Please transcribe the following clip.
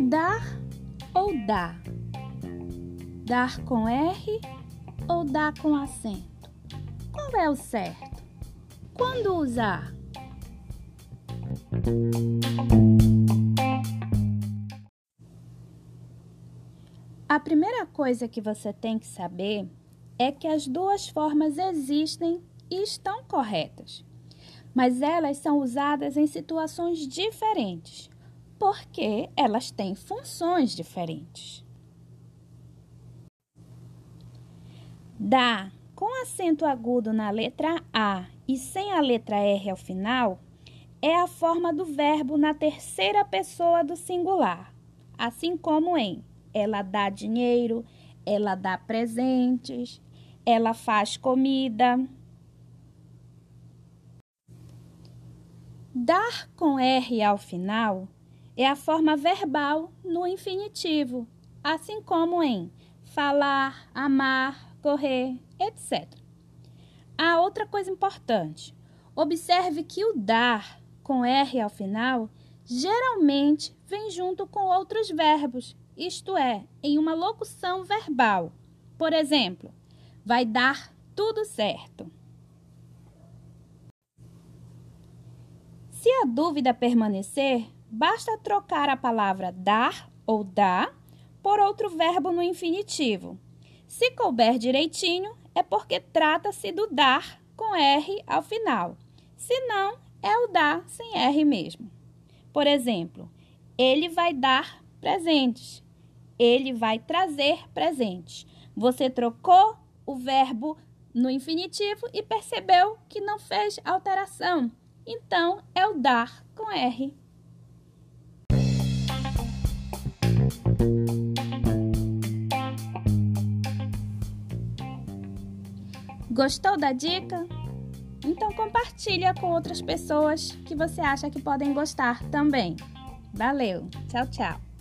Dar ou dar? Dar com R ou dar com acento? Qual é o certo? Quando usar? A primeira coisa que você tem que saber é que as duas formas existem e estão corretas, mas elas são usadas em situações diferentes porque elas têm funções diferentes. Dá com acento agudo na letra A e sem a letra R ao final é a forma do verbo na terceira pessoa do singular, assim como em ela dá dinheiro, ela dá presentes, ela faz comida. Dar com R ao final é a forma verbal no infinitivo, assim como em falar, amar, correr, etc. Há outra coisa importante. Observe que o dar com R ao final geralmente vem junto com outros verbos, isto é, em uma locução verbal. Por exemplo, vai dar tudo certo. Se a dúvida permanecer, basta trocar a palavra dar ou dá por outro verbo no infinitivo. Se couber direitinho, é porque trata-se do dar com R ao final. Se não, é o dar sem R mesmo. Por exemplo, ele vai dar presentes. Ele vai trazer presentes. Você trocou o verbo no infinitivo e percebeu que não fez alteração. Então, é o dar com R. Gostou da dica? Então compartilha com outras pessoas que você acha que podem gostar também. Valeu, tchau, tchau.